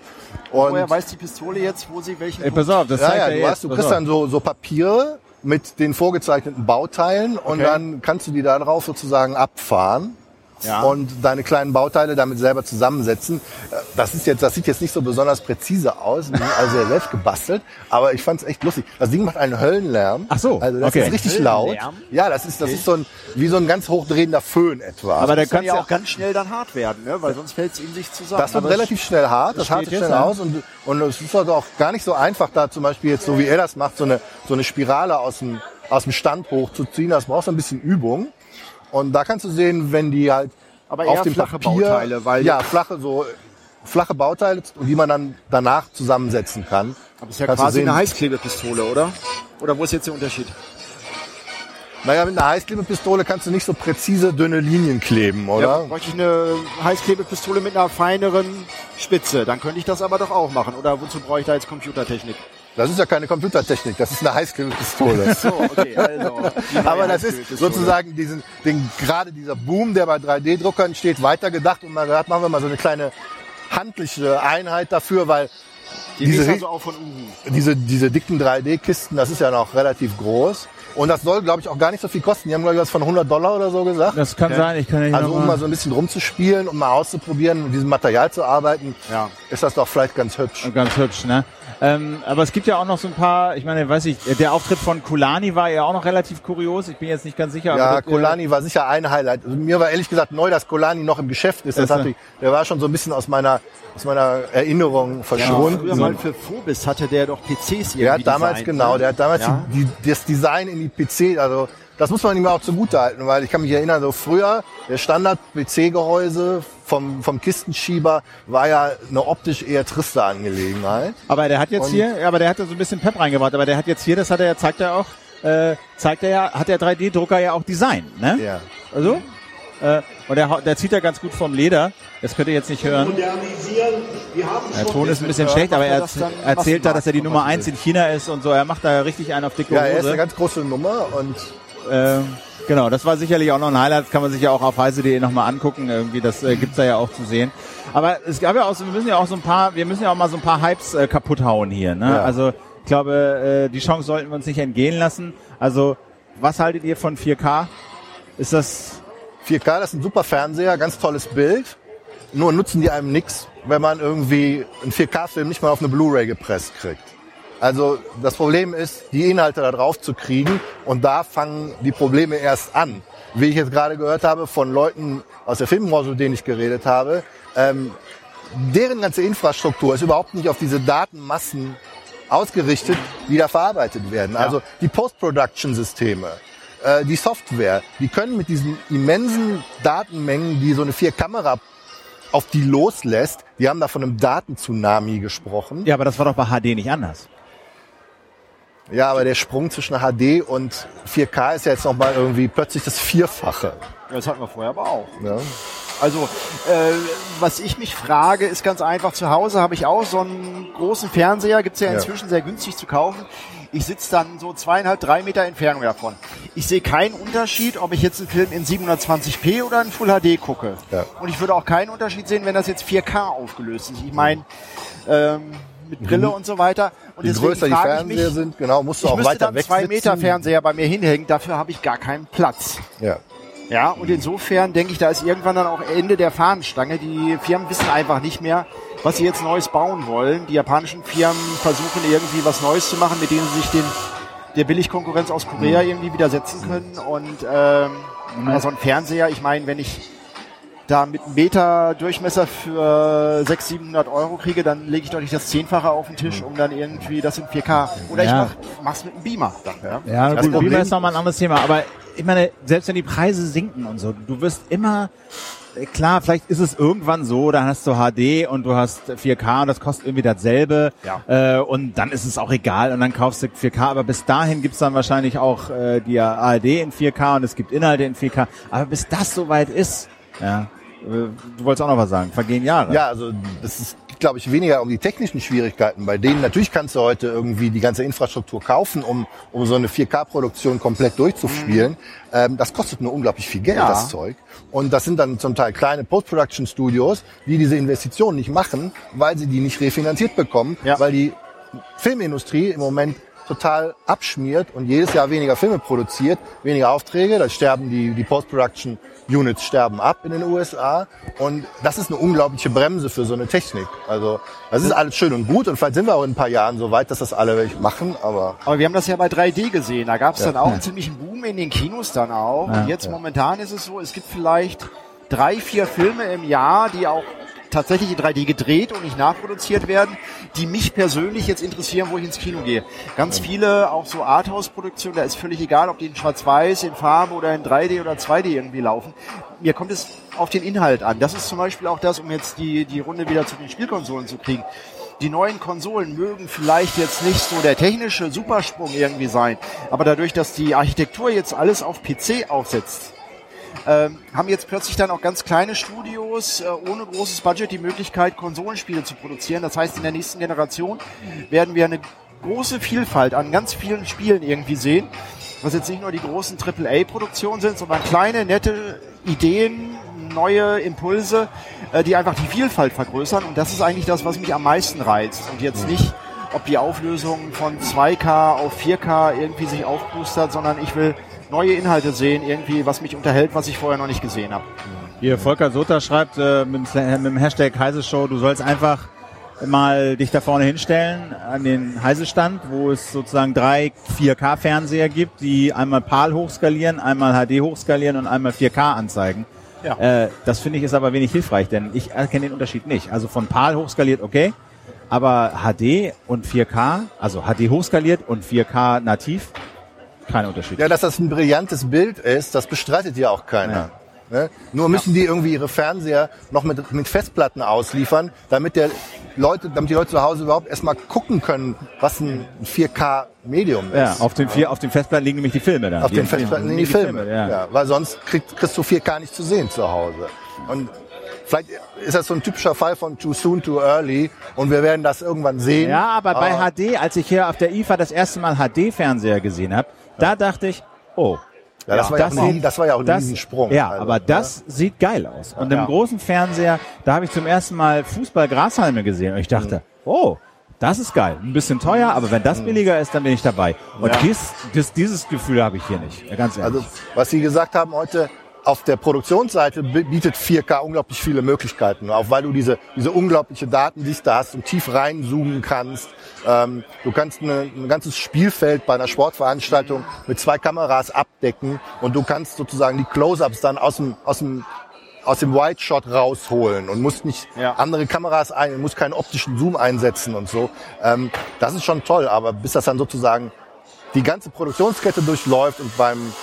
Und Woher weiß die Pistole jetzt, wo sie welchen... Ey, pass auf, das ja, zeigt ja, er du, hast, du kriegst auf. dann so, so Papiere mit den vorgezeichneten Bauteilen und Okay. dann kannst du die da drauf sozusagen abfahren. Ja. Und deine kleinen Bauteile damit selber zusammensetzen. Äh, Das ist jetzt, das sieht jetzt nicht so besonders präzise aus, also ja selbst gebastelt, aber ich fand es echt lustig. Das Ding macht einen Höllenlärm. Ach so, also das okay. ist richtig laut. Höllenlärm? Ja, das ist, das ist so ein wie so ein ganz hochdrehender Föhn etwa. Aber der kann ja auch ganz schnell dann hart werden, ne? weil sonst fällt es in sich zusammen. Das wird Aber relativ schnell hart, das hart jetzt, schnell aus und, und es ist also auch gar nicht so einfach, da zum Beispiel jetzt so wie er das macht, so eine, so eine Spirale aus dem, aus dem Stand hochzuziehen. Das braucht so ein bisschen Übung. Und da kannst du sehen, wenn die halt Aber auf dem flache Papier, Bauteile, weil- ja, flache, so, flache Bauteile, die man dann danach zusammensetzen kann. Aber ist ja Kannst quasi eine Heißklebepistole, oder? Oder wo ist jetzt der Unterschied? Naja, mit einer Heißklebepistole kannst du nicht so präzise dünne Linien kleben, Ja, oder? bräuchte ich eine Heißklebepistole mit einer feineren Spitze. Dann könnte ich das aber doch auch machen. Oder wozu brauche ich da jetzt Computertechnik? Das ist ja keine Computertechnik, das ist eine Heißklebepistole. So, okay, also. Aber das ist sozusagen diesen, den, gerade dieser Boom, der bei 3D-Druckern steht, weitergedacht und mal gesagt, machen wir mal so eine kleine handliche Einheit dafür, weil Die diese, also auch von Uhu. diese, diese dicken 3D-Kisten, das ist ja noch relativ groß. Und das soll, glaube ich, auch gar nicht so viel kosten. Die haben, glaube ich, was von 100 Dollar oder so gesagt. Das kann sein, ich kann ja hier Also um mal- mal so ein bisschen rumzuspielen, um mal auszuprobieren, mit diesem Material zu arbeiten, Ja. ist das doch vielleicht ganz hübsch. Ganz hübsch, ne? Ähm, aber es gibt ja auch noch so ein paar, ich meine, weiß ich, der Auftritt von Kulani war ja auch noch relativ kurios. Ich bin jetzt nicht ganz sicher. Ja, äh, Kolani war sicher ein Highlight. Also mir war ehrlich gesagt neu, dass Kolani noch im Geschäft ist. Das Das, ich, der war schon so ein bisschen aus meiner, aus meiner Erinnerung Früher verschwunden. mal für Phobis hatte der doch PCs irgendwie der hat damals, designt, genau, ne? der hat damals Ja. die, die, das Design in die PC, also das muss man ihm auch zugutehalten, weil ich kann mich erinnern, so früher, der Standard-PC-Gehäuse vom, vom Kistenschieber war ja eine optisch eher triste Angelegenheit. aber der hat jetzt Und- hier, ja, aber der hat da so ein bisschen Pep reingebracht. Aber der hat jetzt hier, das hat er ja, zeigt er auch, äh, zeigt er ja, hat der 3D-Drucker ja auch Design, ne? Ja. Also? Äh, und der, der zieht ja ganz gut vom Leder. Das könnt ihr jetzt nicht hören. modernisieren. Wir haben Der Ton ist ein bisschen schlecht, aber er er das dann erzählt da, dass er die Nummer was eins in China ist und so. Er macht da richtig einen auf dicke Ja, er ist eine Hose. ganz große Nummer und Ähm, genau, das war sicherlich auch noch ein Highlight. Das kann man sich ja auch auf heise.de nochmal angucken. Irgendwie, das äh, gibt's da ja auch zu sehen. Aber es gab ja auch so, wir müssen ja auch so ein paar, wir müssen ja auch mal so ein paar Hypes äh, kaputt hauen hier. Ne? Ja. Also ich glaube, äh, die Chance sollten wir uns nicht entgehen lassen. Also was haltet ihr von 4K? Ist das 4K, das ist ein super Fernseher, ganz tolles Bild. Nur nutzen die einem nix, wenn man irgendwie einen 4K-Film nicht mal auf eine Blu-ray gepresst kriegt. Also das Problem ist, die Inhalte da drauf zu kriegen und da fangen die Probleme erst an. Wie ich jetzt gerade gehört habe von Leuten aus der Filmbranche, mit denen ich geredet habe, ähm, deren ganze Infrastruktur ist überhaupt nicht auf diese Datenmassen ausgerichtet, die da verarbeitet werden. Also die Post-Production-Systeme, äh, die Software, die können mit diesen immensen Datenmengen, die so eine Vier-Kamera auf die loslässt, die haben da von einem Datentsunami gesprochen. ja, aber das war doch bei HD nicht anders. Ja, aber der Sprung zwischen HD und 4K ist ja jetzt nochmal irgendwie plötzlich das Vierfache. Das hatten wir vorher aber auch. Ne? Also, äh, was ich mich frage, ist ganz einfach. Zu Hause habe ich auch so einen großen Fernseher, gibt's ja Ja. inzwischen sehr günstig zu kaufen. Ich sitze dann so zweieinhalb, drei Meter Entfernung davon. Ich sehe keinen Unterschied, ob ich jetzt einen Film in 720p oder in Full HD gucke. Ja. Und ich würde auch keinen Unterschied sehen, wenn das jetzt 4K aufgelöst ist. Ich meine, ähm, mit Brille und so weiter. Und Je größer die Fernseher mich, sind, genau, musst du auch weiter dann weg zwei. Meter Fernseher bei mir hinhängen, dafür habe ich gar keinen Platz. Ja. Ja, und insofern denke ich, da ist irgendwann dann auch Ende der Fahnenstange. Die Firmen wissen einfach nicht mehr, was sie jetzt Neues bauen wollen. Die japanischen Firmen versuchen irgendwie was Neues zu machen, mit denen sie sich den der Billigkonkurrenz aus Korea irgendwie widersetzen können. Und ähm, aber so ein Fernseher, ich meine, wenn ich da mit einem Meter Durchmesser für 600, 700 Euro kriege, dann lege ich doch nicht das Zehnfache auf den Tisch, um dann irgendwie das in 4K. Oder Ja. ich mach, mach's mit einem Beamer. Dann, ja. Ja, Das gut, Problem- Beamer ist nochmal ein anderes Thema, aber ich meine, selbst wenn die Preise sinken und so, du wirst immer, äh, klar, vielleicht ist es irgendwann so, dann hast du HD und du hast 4K und das kostet irgendwie dasselbe Ja. äh, und dann ist es auch egal und dann kaufst du 4K, aber bis dahin gibt's dann wahrscheinlich auch äh, die ARD in 4K und es gibt Inhalte in 4K, aber bis das soweit ist, ja, du wolltest auch noch was sagen, vergehen Jahre. Ja, also das ist, glaube ich, weniger um die technischen Schwierigkeiten. Bei denen natürlich kannst du heute irgendwie die ganze Infrastruktur kaufen, um, um so eine 4K-Produktion komplett durchzuspielen. Ähm, das kostet nur unglaublich viel Geld, Ja. das Zeug. Und das sind dann zum Teil kleine Post-Production-Studios, die diese Investitionen nicht machen, weil sie die nicht refinanziert bekommen, Ja. weil die Filmindustrie im Moment total abschmiert und jedes Jahr weniger Filme produziert, weniger Aufträge, da sterben die, die Post-Production Units sterben ab in den USA und das ist eine unglaubliche Bremse für so eine Technik. Also das ist alles schön und gut und vielleicht sind wir auch in ein paar Jahren so weit, dass das alle machen, aber Aber wir haben das ja bei 3D gesehen. Da gab es dann auch einen ziemlichen Boom in den Kinos dann auch. Ja. Und jetzt momentan ist es so, es gibt vielleicht drei, vier Filme im Jahr, die auch tatsächlich in 3D gedreht und nicht nachproduziert werden, die mich persönlich jetzt interessieren, wo ich ins Kino gehe. Ganz viele, auch so Arthouse-Produktionen, da ist völlig egal, ob die in Schwarz-Weiß, in Farbe oder in 3D oder 2D irgendwie laufen. Mir kommt es auf den Inhalt an. Das ist zum Beispiel auch das, um jetzt die, die Runde wieder zu den Spielkonsolen zu kriegen. Die neuen Konsolen mögen vielleicht jetzt nicht so der technische Supersprung irgendwie sein, aber dadurch, dass die Architektur jetzt alles auf PC aufsetzt, ähm, haben jetzt plötzlich dann auch ganz kleine Studios äh, ohne großes Budget die Möglichkeit, Konsolenspiele zu produzieren. Das heißt, in der nächsten Generation werden wir eine große Vielfalt an ganz vielen Spielen irgendwie sehen, was jetzt nicht nur die großen AAA-Produktionen sind, sondern kleine, nette Ideen, neue Impulse, äh, die einfach die Vielfalt vergrößern. Und das ist eigentlich das, was mich am meisten reizt. Und jetzt nicht, ob die Auflösung von 2K auf 4K irgendwie sich aufboostert, sondern ich will neue Inhalte sehen, irgendwie, was mich unterhält, was ich vorher noch nicht gesehen habe. Hier, Volker Soter schreibt äh, mit, mit dem Hashtag Heise Show, du sollst einfach mal dich da vorne hinstellen an den Heise-Stand, wo es sozusagen drei 4K-Fernseher gibt, die einmal PAL hochskalieren, einmal HD hochskalieren und einmal 4K anzeigen. Ja. Äh, das finde ich ist aber wenig hilfreich, denn ich erkenne den Unterschied nicht. Also von PAL hochskaliert, okay, aber HD und 4K, also HD hochskaliert und 4K nativ, kein Unterschied. ja, dass das ein brillantes Bild ist, das bestreitet ja auch keiner. Ne? Nur müssen die irgendwie ihre Fernseher noch mit, mit Festplatten ausliefern, damit der Leute, damit die Leute zu Hause überhaupt erstmal gucken können, was ein 4K-Medium ist. Ja, auf den vier, auf den Festplatten liegen nämlich die Filme da. Auf den Festplatten in die Filme. ja. ja. weil sonst krieg, kriegst du 4K nicht zu sehen zu Hause. Und vielleicht ist das so ein typischer Fall von too soon, too early. Und wir werden das irgendwann sehen. Ja, aber bei HD, als ich hier auf der IFA das erste Mal HD-Fernseher gesehen habe, da dachte ich, oh. Ja, das war ja auch ein- sieht- das war ja auch ein das- Riesensprung. Ja, Also, aber das sieht geil aus. Und im großen Fernseher, da habe ich zum ersten Mal Fußball-Grashalme gesehen und ich dachte, Mhm. oh, das ist geil. Ein bisschen teuer, aber wenn das billiger ist, dann bin ich dabei. Und dies, dies, dieses Gefühl habe ich hier nicht. Ja, Ganz ehrlich. Also, was Sie gesagt haben heute, auf der Produktionsseite bi- bietet 4K unglaublich viele Möglichkeiten, auch weil du diese, diese unglaubliche Datendichte hast und tief reinzoomen kannst. Ähm, du kannst eine, ein ganzes Spielfeld bei einer Sportveranstaltung mit zwei Kameras abdecken und du kannst sozusagen die Close-ups dann aus dem, aus dem aus dem Wide Shot rausholen und musst nicht Ja. andere Kameras ein, musst keinen optischen Zoom einsetzen und so. Ähm, das ist schon toll, aber bis das dann sozusagen die ganze Produktionskette durchläuft und beim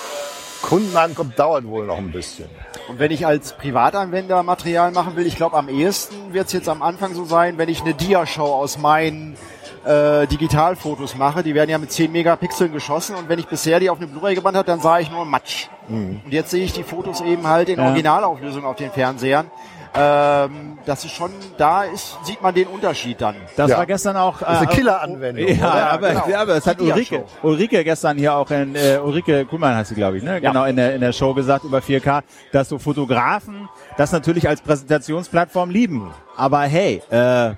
Kunden ankommt, dauert wohl noch ein bisschen. Und wenn ich als Privatanwender Material machen will, ich glaube am ehesten wird es jetzt am Anfang so sein, wenn ich eine Dia-Show aus meinen äh, Digitalfotos mache. Die werden ja mit 10 Megapixeln geschossen und wenn ich bisher die auf eine Blu-ray gebannt habe, dann sah ich nur Matsch. Und jetzt sehe ich die Fotos eben halt in Ja. Originalauflösung auf den Fernsehern. Ähm, das ist schon, da ist, sieht man den Unterschied dann. Das Ja. war gestern auch. Das ist eine Killer-Anwendung. Ja, oder? aber, genau. ja, aber das hat Ulrike. Ulrike gestern hier auch in, äh, Ulrike Kuhlmann heißt sie, glaube ich, ne? Genau, in der, in der Show gesagt über 4K, dass so Fotografen das natürlich als Präsentationsplattform lieben. Aber hey, äh,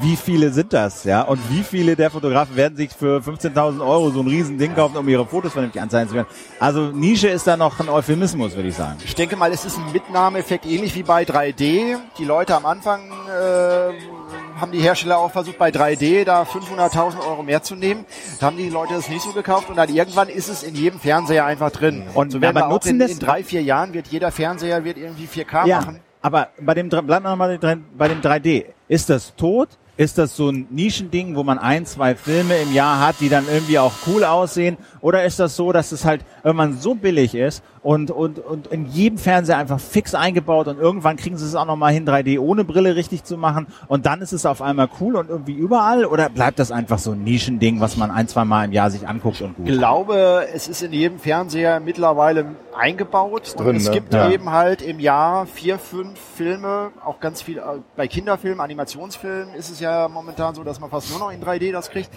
wie viele sind das, ja? Und wie viele der Fotografen werden sich für 15.000 Euro so ein riesen Ding kaufen, um ihre Fotos vernünftig anzeigen zu können? Also Nische ist da noch ein Euphemismus, würde ich sagen. Ich denke mal, es ist ein Mitnahmeeffekt, ähnlich wie bei 3D. Die Leute am Anfang äh, haben die Hersteller auch versucht, bei 3D da 500.000 Euro mehr zu nehmen. Da haben die Leute das nicht so gekauft und dann irgendwann ist es in jedem Fernseher einfach drin. Und so werden aber wir nutzen in, das- in drei, vier Jahren wird jeder Fernseher wird irgendwie 4K Ja, machen. Aber bei dem, bleibt noch mal bei dem 3D. Ist das tot? Ist das so ein Nischending, wo man ein, zwei Filme im Jahr hat, die dann irgendwie auch cool aussehen? Oder ist das so, dass es halt irgendwann so billig ist und, und, und in jedem Fernseher einfach fix eingebaut und irgendwann kriegen sie es auch nochmal hin, 3D ohne Brille richtig zu machen und dann ist es auf einmal cool und irgendwie überall? Oder bleibt das einfach so ein Nischending, was man ein, zwei Mal im Jahr sich anguckt und gut? Ich glaube, es ist in jedem Fernseher mittlerweile eingebaut. drin, und es ne? gibt Ja. eben halt im Jahr vier, fünf Filme, auch ganz viel, äh, bei Kinderfilmen, Animationsfilmen ist es ja momentan so, dass man fast nur noch in 3D das kriegt,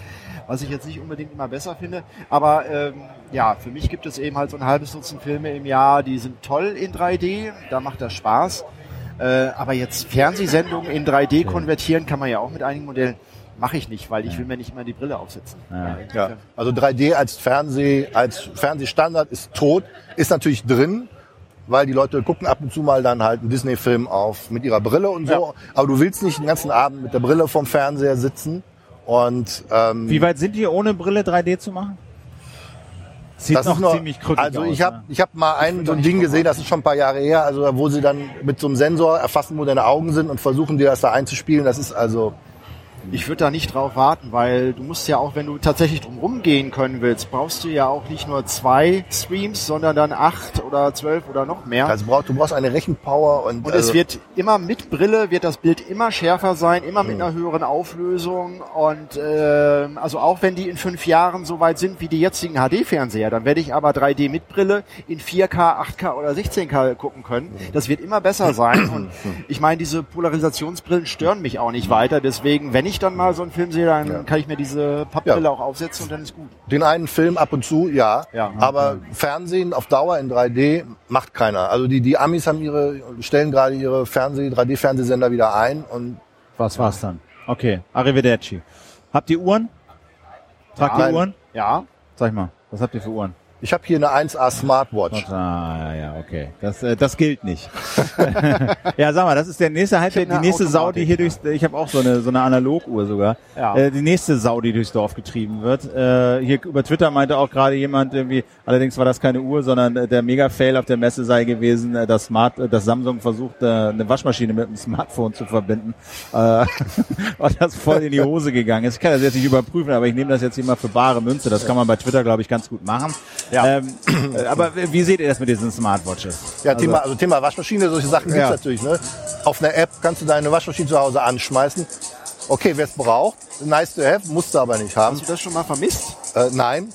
was ich jetzt nicht unbedingt immer besser finde. Aber ähm, ja, für mich gibt es eben halt so ein halbes Dutzend Filme im Jahr, die sind toll in 3D, da macht das Spaß. Äh, aber jetzt Fernsehsendungen in 3D konvertieren kann man ja auch mit einigen Modellen. Mache ich nicht, weil ich will mir nicht immer die Brille aufsetzen. Ja. Ja, also 3D als Fernseh, als Fernsehstandard ist tot, ist natürlich drin, weil die Leute gucken ab und zu mal dann halt einen Disney-Film auf mit ihrer Brille und so. Aber du willst nicht den ganzen Abend mit der Brille vom Fernseher sitzen und ähm, Wie weit sind die ohne Brille 3D zu machen? Sieht das noch ist noch, ziemlich krückig Also ich habe ne? ich hab mal ein so ein Ding gesehen, das ist schon ein paar Jahre her, also wo sie dann mit so einem Sensor erfassen, wo deine Augen sind und versuchen dir das da einzuspielen. Das ist also Ich würde da nicht drauf warten, weil du musst ja auch, wenn du tatsächlich drumherum gehen können willst, brauchst du ja auch nicht nur zwei Streams, sondern dann acht oder zwölf oder noch mehr. also brauchst, du brauchst eine Rechenpower und, und also, es wird immer mit Brille, wird das Bild immer schärfer sein, immer mit einer höheren Auflösung. Und ähm, also auch wenn die in fünf Jahren so weit sind wie die jetzigen HD-Fernseher, dann werde ich aber 3D mit Brille in 4K, 8K oder 16K gucken können. Das wird immer besser sein. Und ich meine, diese Polarisationsbrillen stören mich auch nicht weiter. Deswegen, wenn ich dann mal so einen Film sehe, dann Ja. kann ich mir diese Pappbrille Ja. auch aufsetzen und dann ist gut. Den einen Film ab und zu, ja. Ja. Aber Fernsehen auf Dauer in 3D macht keiner. Also die, die Amis haben ihre, stellen gerade ihre Fernseh, 3D-Fernsehsender wieder ein und Was war's dann? Okay, arrivederci. Habt ihr Uhren? Tragt ihr. Uhren? Ja, Sag mal, was habt ihr für Uhren? Ich habe hier eine 1A Smartwatch. Ah, ja, ja, okay. Das, äh, das gilt nicht. ja, sag mal, das ist der nächste halt die nächste Sau, die hier durchs, ich habe auch so eine so eine Analoguhr sogar. Ja. Äh, die nächste Sau, die durchs Dorf getrieben wird. Äh, hier über Twitter meinte auch gerade jemand irgendwie, allerdings war das keine Uhr, sondern äh, der Mega-Fail auf der Messe sei gewesen, äh, dass Smart, äh, dass Samsung versucht, äh, eine Waschmaschine mit einem Smartphone zu verbinden. Äh, und das voll in die Hose gegangen ist. Ich kann das jetzt nicht überprüfen, aber ich nehme das jetzt hier mal für bare Münze. Das kann man bei Twitter, glaube ich, ganz gut machen. Ja. Ähm, äh, aber wie seht ihr das mit diesen Smartwatches? Ja, Thema, also Thema Waschmaschine, solche Sachen gibt's Ja. natürlich. Ne? Auf einer App kannst du deine Waschmaschine zu Hause anschmeißen. Okay, wer es braucht, nice to have, musst du aber nicht haben. hast du das schon mal vermisst? Äh, nein,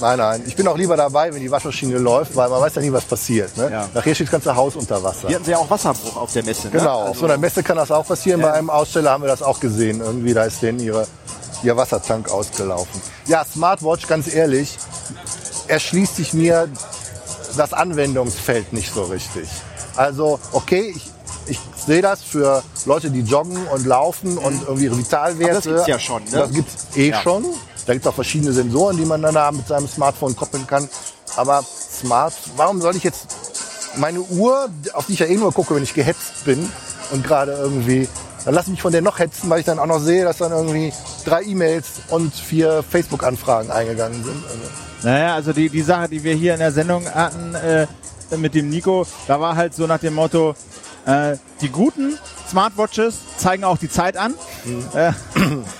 nein, nein. Ich bin auch lieber dabei, wenn die Waschmaschine läuft, weil man weiß ja nie, was passiert. Ne? Ja. Nachher steht das ganze Haus unter Wasser. Wir hatten ja auch Wasserbruch auf der Messe. Ne? Genau, Also- auf so einer Messe kann das auch passieren. Bei einem Aussteller haben wir das auch gesehen. Irgendwie, da ist denen ihre, ihr Wassertank ausgelaufen. Ja, Smartwatch, ganz ehrlich, erschließt sich mir das Anwendungsfeld nicht so richtig. Also, okay, ich, ich sehe das für Leute, die joggen und laufen und irgendwie ihre Vitalwerte. Aber das gibt's ja schon, ne? Das gibt's eh Ja. schon. Da gibt's auch verschiedene Sensoren, die man dann da mit seinem Smartphone koppeln kann. Aber Smart, warum soll ich jetzt meine Uhr, auf die ich ja eh nur gucke, wenn ich gehetzt bin und gerade irgendwie, dann lass ich mich von der noch hetzen, weil ich dann auch noch sehe, dass dann irgendwie drei E-Mails und vier Facebook-Anfragen eingegangen sind. Also, Naja, also die, die Sache, die wir hier in der Sendung hatten äh, mit dem Nico, da war halt so nach dem Motto, äh, die guten Smartwatches zeigen auch die Zeit an. Äh,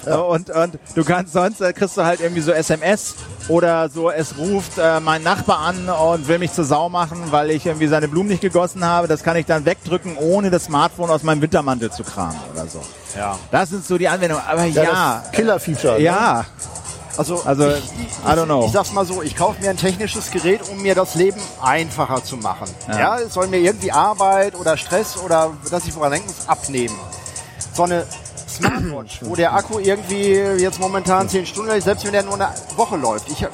und, und du kannst sonst, äh, kriegst du halt irgendwie so SMS oder so, es ruft äh, mein Nachbar an und will mich zur Sau machen, weil ich irgendwie seine Blumen nicht gegossen habe. Das kann ich dann wegdrücken, ohne das Smartphone aus meinem Wintermantel zu kramen oder so. Ja. Das sind so die Anwendungen. Aber ja, ja, Killer-Feature. ne? Ja, Also, Also, ich, ich, I don't know. Ich sag's mal so, ich kaufe mir ein technisches Gerät, um mir das Leben einfacher zu machen. Ja, es soll mir irgendwie Arbeit oder Stress oder dass ich woran denken muss, abnehmen. So eine Smartwatch, wo der Akku irgendwie jetzt momentan 10 Stunden hält, selbst wenn der nur eine Woche läuft. Ich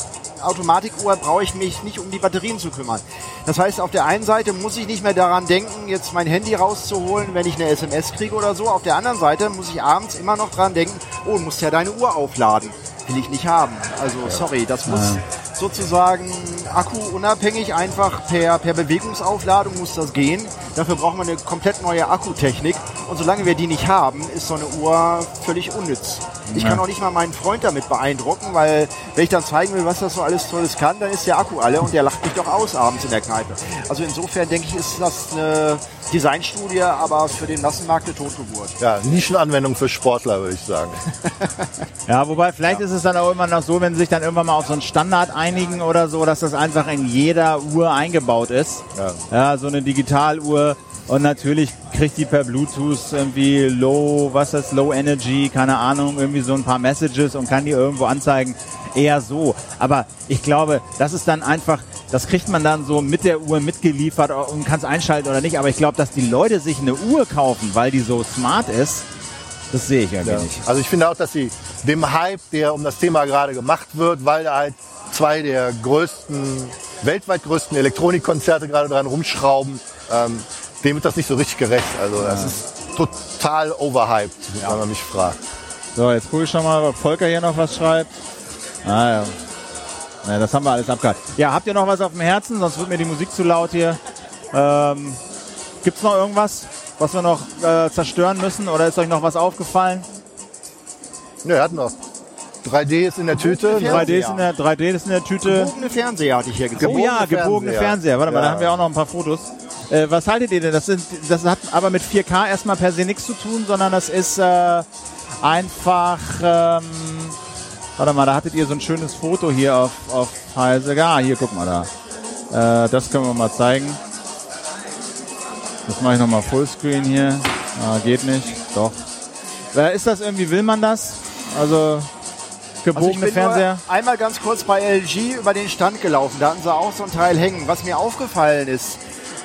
Automatikuhr brauche ich mich nicht um die Batterien zu kümmern. Das heißt, auf der einen Seite muss ich nicht mehr daran denken, jetzt mein Handy rauszuholen, wenn ich eine SMS kriege oder so. Auf der anderen Seite muss ich abends immer noch dran denken, oh, du musst ja deine Uhr aufladen. Will ich nicht haben. Also sorry, das muss sozusagen akkuunabhängig einfach per, per Bewegungsaufladung muss das gehen. Dafür brauchen wir eine komplett neue Akkutechnik. Und solange wir die nicht haben, ist so eine Uhr völlig unnütz. Ich kann auch nicht mal meinen Freund damit beeindrucken, weil wenn ich dann zeigen will, was das so alles Tolles kann, dann ist der Akku alle und der lacht mich doch aus abends in der Kneipe. Also insofern denke ich, ist das eine Designstudie, aber für den Massenmarkt eine Totgeburt. Ja, Nischenanwendung für Sportler, würde ich sagen. Ja, wobei vielleicht ist es dann auch immer noch so, wenn sie sich dann irgendwann mal auf so einen Standard einigen oder so, dass das einfach in jeder Uhr eingebaut ist. Ja. Ja, so eine Digitaluhr. Und natürlich kriegt die per Bluetooth irgendwie Low, was ist Low Energy, keine Ahnung, irgendwie so ein paar Messages und kann die irgendwo anzeigen. Eher so. Aber ich glaube, das ist dann einfach, das kriegt man dann so mit der Uhr mitgeliefert und kann es einschalten oder nicht. Aber ich glaube, dass die Leute sich eine Uhr kaufen, weil die so smart ist, das sehe ich irgendwie Ja. nicht. Also ich finde auch, dass sie dem Hype, der um das Thema gerade gemacht wird, weil da halt zwei der größten, weltweit größten Elektronikkonzerte gerade dran rumschrauben, ähm, dem wird das nicht so richtig gerecht. Also das ist total overhyped, wenn man mich fragt. So, jetzt gucke ich schon mal, ob Volker hier noch was schreibt. Ah ja. ja. Das haben wir alles abgehakt. Ja, habt ihr noch was auf dem Herzen? Sonst wird mir die Musik zu laut hier. Ähm, Gibt es noch irgendwas, was wir noch äh, zerstören müssen? Oder ist euch noch was aufgefallen? Ja, er hat noch 3D ist in der Tüte. Ja. 3D ist in der, 3D ist in der Tüte. Gebogene Fernseher hatte ich hier gesehen. Oh ja, Gebogene Fernseher. Fernseher. Warte mal, da haben wir auch noch ein paar Fotos. Äh, was haltet ihr denn? Das, sind, das hat aber mit 4K erstmal per se nichts zu tun, sondern das ist äh, einfach. Ähm, warte mal, da hattet ihr so ein schönes Foto hier auf, auf Heise. Ja, hier, guck mal da. Äh, das können wir mal zeigen. Das mache ich nochmal Fullscreen hier. Ah, geht nicht. Doch. Äh, ist das irgendwie, will man das? Also gebogene bin Fernseher? nur einmal ganz kurz bei LG über den Stand gelaufen. Da hatten sie auch so ein Teil hängen. Was mir aufgefallen ist,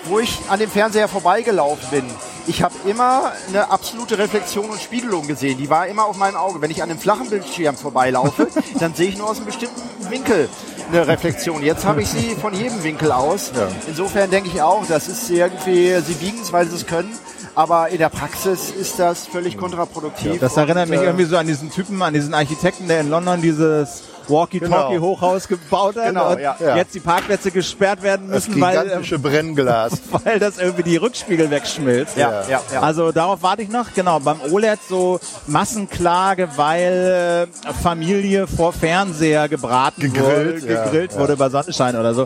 wo ich an dem Fernseher vorbeigelaufen bin, ich habe immer eine absolute Reflexion und Spiegelung gesehen. Die war immer auf meinem Auge. Wenn ich an einem flachen Bildschirm vorbeilaufe, dann sehe ich nur aus einem bestimmten Winkel eine Reflexion. Jetzt habe ich sie von jedem Winkel aus. Ja. Insofern denke ich auch, das ist irgendwie, sie biegen es, weil sie es können. Aber in der Praxis ist das völlig kontraproduktiv. Das erinnert Und, mich äh, irgendwie so an diesen Typen, an diesen Architekten, der in London dieses Walkie-Talkie-Hochhaus gebaut hat Genau, und ja. Ja. jetzt die Parkplätze gesperrt werden Das müssen, weil, gigantische Brennglas. weil das irgendwie die Rückspiegel wegschmilzt. Ja, ja, ja. Also darauf warte ich noch. Genau, beim OLED so Massenklage, weil äh, Familie vor Fernseher gebraten Gegrillt, wurde, ja, gegrillt ja. wurde bei Sonnenschein oder so.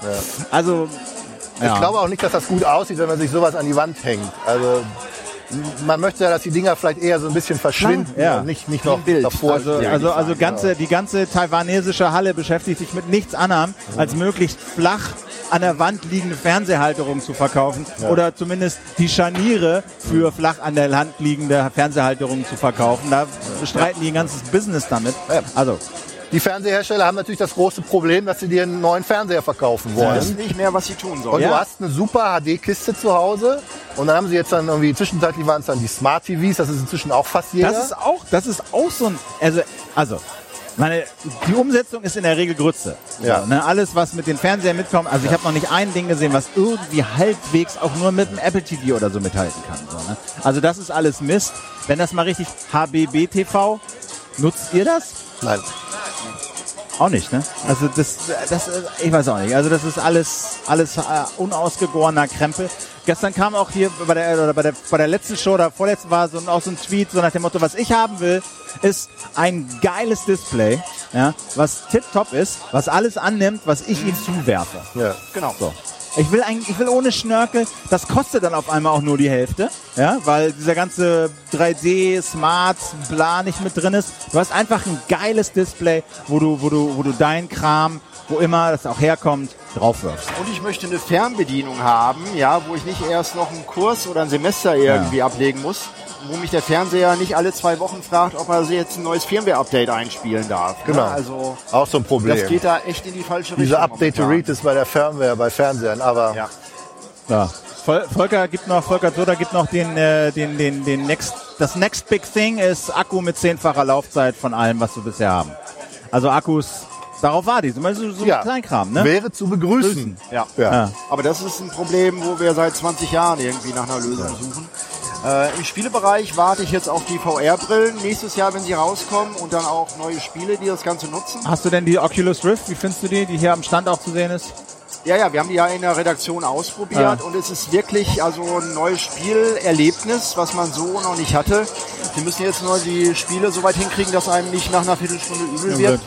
Also ja. Ich glaube auch nicht, dass das gut aussieht, wenn man sich sowas an die Wand hängt. Also man möchte ja, dass die Dinger vielleicht eher so ein bisschen verschwinden Ja. und nicht, nicht noch Bild. davor Also, also, also ganze, die ganze taiwanesische Halle beschäftigt sich mit nichts anderem, als möglichst flach an der Wand liegende Fernseherhalterungen zu verkaufen oder zumindest die Scharniere für flach an der Wand liegende Fernseherhalterungen zu verkaufen. Da bestreiten die ein ganzes Business damit. Ja. Also, Die Fernsehersteller haben natürlich das große Problem, dass sie dir einen neuen Fernseher verkaufen wollen. wissen nicht mehr, was sie tun Und sollen. Ja. du hast eine super HD-Kiste zu Hause. Und dann haben sie jetzt dann irgendwie, zwischenzeitlich waren es dann die Smart TVs, das ist inzwischen auch fast jeder. das ist auch, das ist auch so ein, also, also, meine, die Umsetzung ist in der Regel Grütze. Ja. So, ne? Alles, was mit den Fernsehern mitkommt, also ich habe noch nicht ein Ding gesehen, was irgendwie halbwegs auch nur mit dem Apple TV oder so mithalten kann. So, ne? Also das ist alles Mist. Wenn das mal richtig HBB TV, nutzt ihr das? Nein. Auch nicht, ne? Also das, das, ich weiß auch nicht. Also das ist alles, alles äh, unausgegorener Krempel. Gestern kam auch hier bei der, oder bei der, bei der letzten Show oder vorletzten war so ein, auch so ein Tweet, so nach dem Motto, was ich haben will, ist ein geiles Display, ja, was tipptopp ist, was alles annimmt, was ich ihm zuwerfe. Ja. Genau. So. Ich will eigentlich, ich will ohne Schnörkel, das kostet dann auf einmal auch nur die Hälfte, ja, weil dieser ganze 3D, Smart, bla nicht mit drin ist. Du hast einfach ein geiles Display, wo du, wo du, wo du dein Kram, wo immer das auch herkommt, draufwirfst. Und ich möchte eine Fernbedienung haben, ja, wo ich nicht erst noch einen Kurs oder ein Semester irgendwie ablegen muss, wo mich der Fernseher nicht alle zwei Wochen fragt, ob er jetzt ein neues Firmware-Update einspielen darf. Genau. Ja, also Auch so ein Problem. das geht da echt in die falsche Richtung. Diese Update to momentan. Read ist bei der Firmware, bei Fernsehern, aber Ja. Ja. Vol- Volker gibt noch, Volker Soda gibt noch den, äh, den, den, den next, das next big thing ist Akku mit zehnfacher Laufzeit von allem, was wir bisher haben. Also Akkus, darauf war die, so, so, so ja, ein Kleinkram, ne? wäre zu begrüßen. Ja. Ja. Ja. Aber das ist ein Problem, wo wir seit 20 Jahren irgendwie nach einer Lösung suchen. Äh, Im Spielebereich warte ich jetzt auf die VR-Brillen nächstes Jahr, wenn sie rauskommen und dann auch neue Spiele, die das Ganze nutzen. Hast du denn die Oculus Rift? Wie findest du die, die hier am Stand auch zu sehen ist? Ja, ja, wir haben die ja in der Redaktion ausprobiert Ja. und es ist wirklich also ein neues Spielerlebnis, was man so noch nicht hatte. Sie müssen jetzt nur die Spiele so weit hinkriegen, dass einem nicht nach einer Viertelstunde übel Ja, wird.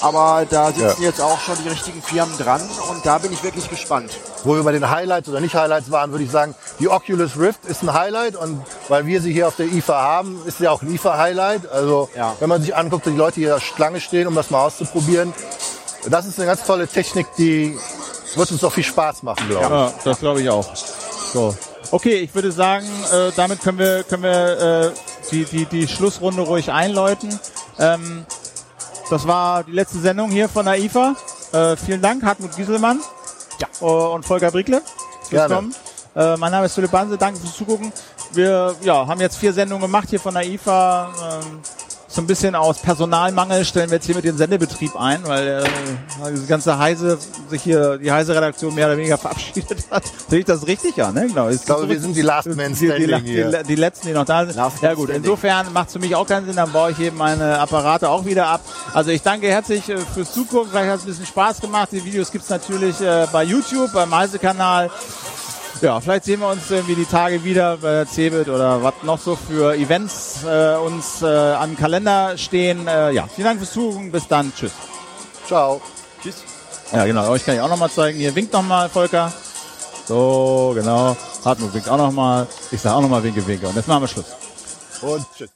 Aber da sitzen Ja. jetzt auch schon die richtigen Firmen dran und da bin ich wirklich gespannt. Wo wir bei den Highlights oder nicht Highlights waren, würde ich sagen, die Oculus Rift ist ein Highlight und weil wir sie hier auf der IFA haben, ist sie auch ein IFA-Highlight. Also wenn man sich anguckt, die Leute hier Schlange stehen, um das mal auszuprobieren, das ist eine ganz tolle Technik, die wird uns auch viel Spaß machen, glaube ich. Ja, das glaube ich auch. So. Okay, ich würde sagen, äh, damit können wir, können wir äh, die, die, die Schlussrunde ruhig einläuten. Ähm, das war die letzte Sendung hier von der IFA. Äh, vielen Dank, Hartmut Gieselmann ja. und Volker Brickle Gerne. Kommen. Äh, mein Name ist Philipp Banse, danke fürs Zugucken. Wir ja, haben jetzt vier Sendungen gemacht hier von der IFA. Ähm, so ein bisschen aus Personalmangel stellen wir jetzt hier mit dem Sendebetrieb ein, weil äh, diese ganze Heise sich hier die Heise Redaktion mehr oder weniger verabschiedet hat. Sehe ich das richtig? Ja, ne? Genau. Ich glaube, wir sind die Last Man die, die, Standing die, hier. die, die letzten, die noch da sind. Last ja gut, standing. insofern macht es für mich auch keinen Sinn, dann baue ich eben meine Apparate auch wieder ab. Also ich danke herzlich äh, fürs Zugucken, vielleicht hat es ein bisschen Spaß gemacht. Die Videos gibt's natürlich äh, bei YouTube, beim Heise-Kanal. Ja, vielleicht sehen wir uns irgendwie die Tage wieder bei der Cebit oder was noch so für Events äh, uns äh, an den Kalender stehen. Äh, ja, vielen Dank fürs Zugucken. Bis dann. Tschüss. Ciao. Tschüss. Ja, genau. Euch kann ich auch nochmal zeigen. Hier winkt nochmal, Volker. So, genau. Hartmut winkt auch nochmal. Ich sage auch nochmal Winke, Winke. Und jetzt machen wir Schluss. Und tschüss.